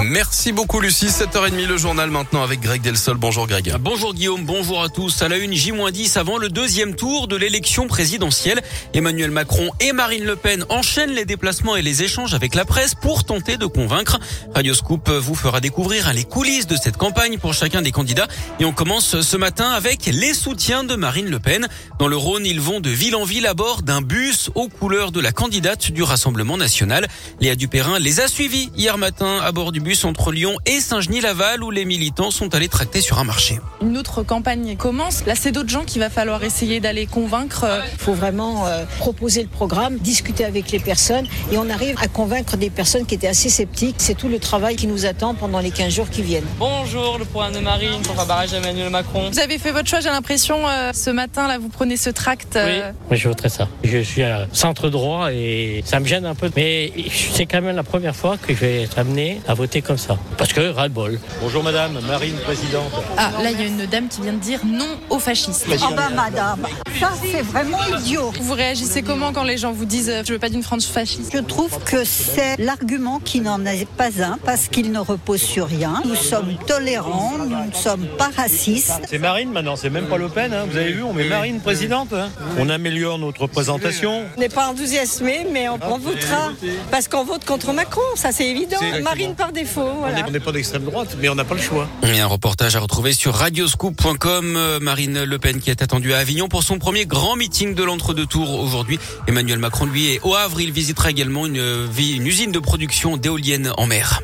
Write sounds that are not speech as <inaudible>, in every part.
Merci beaucoup Lucie, 7h30 le journal maintenant avec Greg Delsol. Bonjour Greg. Bonjour Guillaume, bonjour à tous. À la une J-10 avant le deuxième tour de l'élection présidentielle. Emmanuel Macron et Marine Le Pen enchaînent les déplacements et les échanges avec la presse pour tenter de convaincre. Radio Scoop vous fera découvrir les coulisses de cette campagne pour chacun des candidats. Et on commence ce matin avec les soutiens de Marine Le Pen. Dans le Rhône, ils vont de ville en ville à bord d'un bus aux couleurs de la candidate du Rassemblement national. Léa Dupérin les a suivis hier matin à bord du bus entre Lyon et Saint-Genis-Laval où les militants sont allés tracter sur un marché. Une autre campagne commence. Là, c'est d'autres gens qu'il va falloir essayer d'aller convaincre. Il faut vraiment euh, proposer le programme, discuter avec les personnes et on arrive à convaincre des personnes qui étaient assez sceptiques. C'est tout le travail qui nous attend pendant les 15 jours qui viennent. Bonjour, le point de Marine pour un barrage Emmanuel Macron. Vous avez fait votre choix, j'ai l'impression, euh, ce matin, là, vous prenez ce tract. Euh... Oui, je voterai ça. Je suis à centre droit et ça me gêne un peu, mais c'est quand même la première fois que je vais être amené à voter comme ça. Parce que ras-le-bol. Bonjour madame, Marine, présidente. Ah, là, il y a une dame qui vient de dire non au fascisme. Ah bah madame, ça c'est vraiment idiot. Vous réagissez comment quand les gens vous disent euh, je veux pas d'une France fasciste? Je trouve que c'est l'argument qui n'en est pas un parce qu'il ne repose sur rien. Nous sommes tolérants, nous ne sommes pas racistes. C'est Marine maintenant, c'est même pas Le Pen. Hein. Vous avez vu, on met Marine présidente. Hein. On améliore notre représentation. On n'est pas enthousiasmé, mais on, on votera parce qu'on vote contre Macron, ça c'est évident. Marine par défaut. Voilà. On n'est pas d'extrême droite, mais on n'a pas le choix. Et un reportage à retrouver sur radioscoop.com. Euh, Marine Le Pen qui est attendue à Avignon pour son premier grand meeting de l'entre-deux tours aujourd'hui. Emmanuel Macron, lui, est au Havre. Il visitera également une, une usine de production d'éoliennes en mer.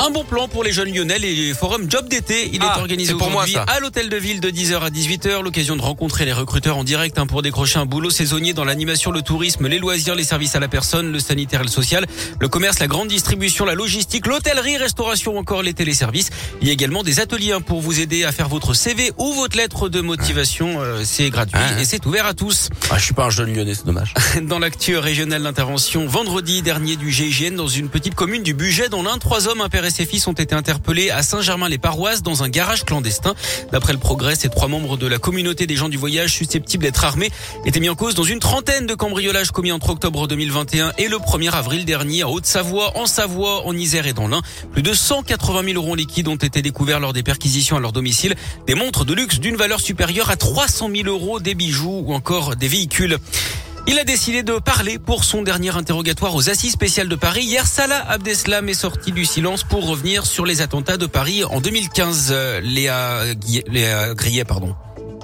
Un bon plan pour les jeunes lyonnais, les forums job d'été. Il Ah, est organisé c'est pour moi, aujourd'hui ça. à l'hôtel de ville de 10h à 18h. L'occasion de rencontrer les recruteurs en direct hein, pour décrocher un boulot saisonnier dans l'animation, le tourisme, les loisirs, les services à la personne, le sanitaire et le social, le commerce, la grande distribution, la logistique, l'hôtellerie, restauration ou encore les téléservices. Il y a également des ateliers hein, pour vous aider à faire votre CV ou votre lettre de motivation. Euh, C'est gratuit Ah. et c'est ouvert à tous. Ah, je suis pas un jeune lyonnais, c'est dommage. <laughs> Dans l'actu régionale d'intervention, vendredi dernier du GIGN dans une petite commune du Budget dont l'un, trois hommes, un ses fils ont été interpellés à Saint-Germain-les-Paroisses dans un garage clandestin. D'après le progrès, ces trois membres de la communauté des gens du voyage susceptibles d'être armés étaient mis en cause dans une trentaine de cambriolages commis entre octobre 2021 et le 1er avril dernier en Haute-Savoie, en Savoie, en Isère et dans l'Ain. Plus de 180 000 euros en liquide ont été découverts lors des perquisitions à leur domicile. Des montres de luxe d'une valeur supérieure à 300 000 euros, des bijoux ou encore des véhicules. Il a décidé de parler pour son dernier interrogatoire aux Assises spéciales de Paris. Hier, Salah Abdeslam est sorti du silence pour revenir sur les attentats de Paris en 2015. Euh, Léa, Léa Grillet, pardon.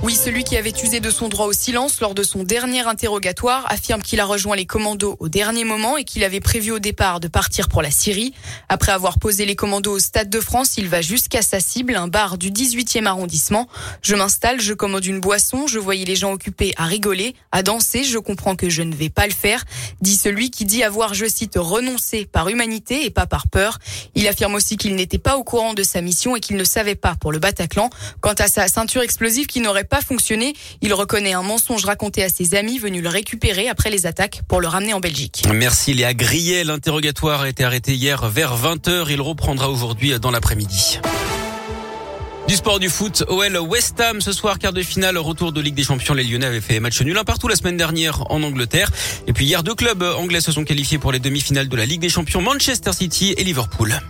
Oui, celui qui avait usé de son droit au silence lors de son dernier interrogatoire affirme qu'il a rejoint les commandos au dernier moment et qu'il avait prévu au départ de partir pour la Syrie. Après avoir posé les commandos au Stade de France, il va jusqu'à sa cible, un bar du 18e arrondissement. Je m'installe, je commande une boisson, je voyais les gens occupés à rigoler, à danser, je comprends que je ne vais pas le faire, dit celui qui dit avoir, je cite, renoncé par humanité et pas par peur. Il affirme aussi qu'il n'était pas au courant de sa mission et qu'il ne savait pas pour le Bataclan. Quant à sa ceinture explosive qui n'aurait pas fonctionné, il reconnaît un mensonge raconté à ses amis venus le récupérer après les attaques pour le ramener en Belgique. Merci Léa Grillet. L'interrogatoire a été arrêté hier vers 20h. Il reprendra aujourd'hui dans l'après-midi. Du sport du foot, OL West Ham ce soir, quart de finale, retour de Ligue des Champions. Les Lyonnais avaient fait match nul un partout la semaine dernière en Angleterre. Et puis hier, deux clubs anglais se sont qualifiés pour les demi-finales de la Ligue des Champions, Manchester City et Liverpool.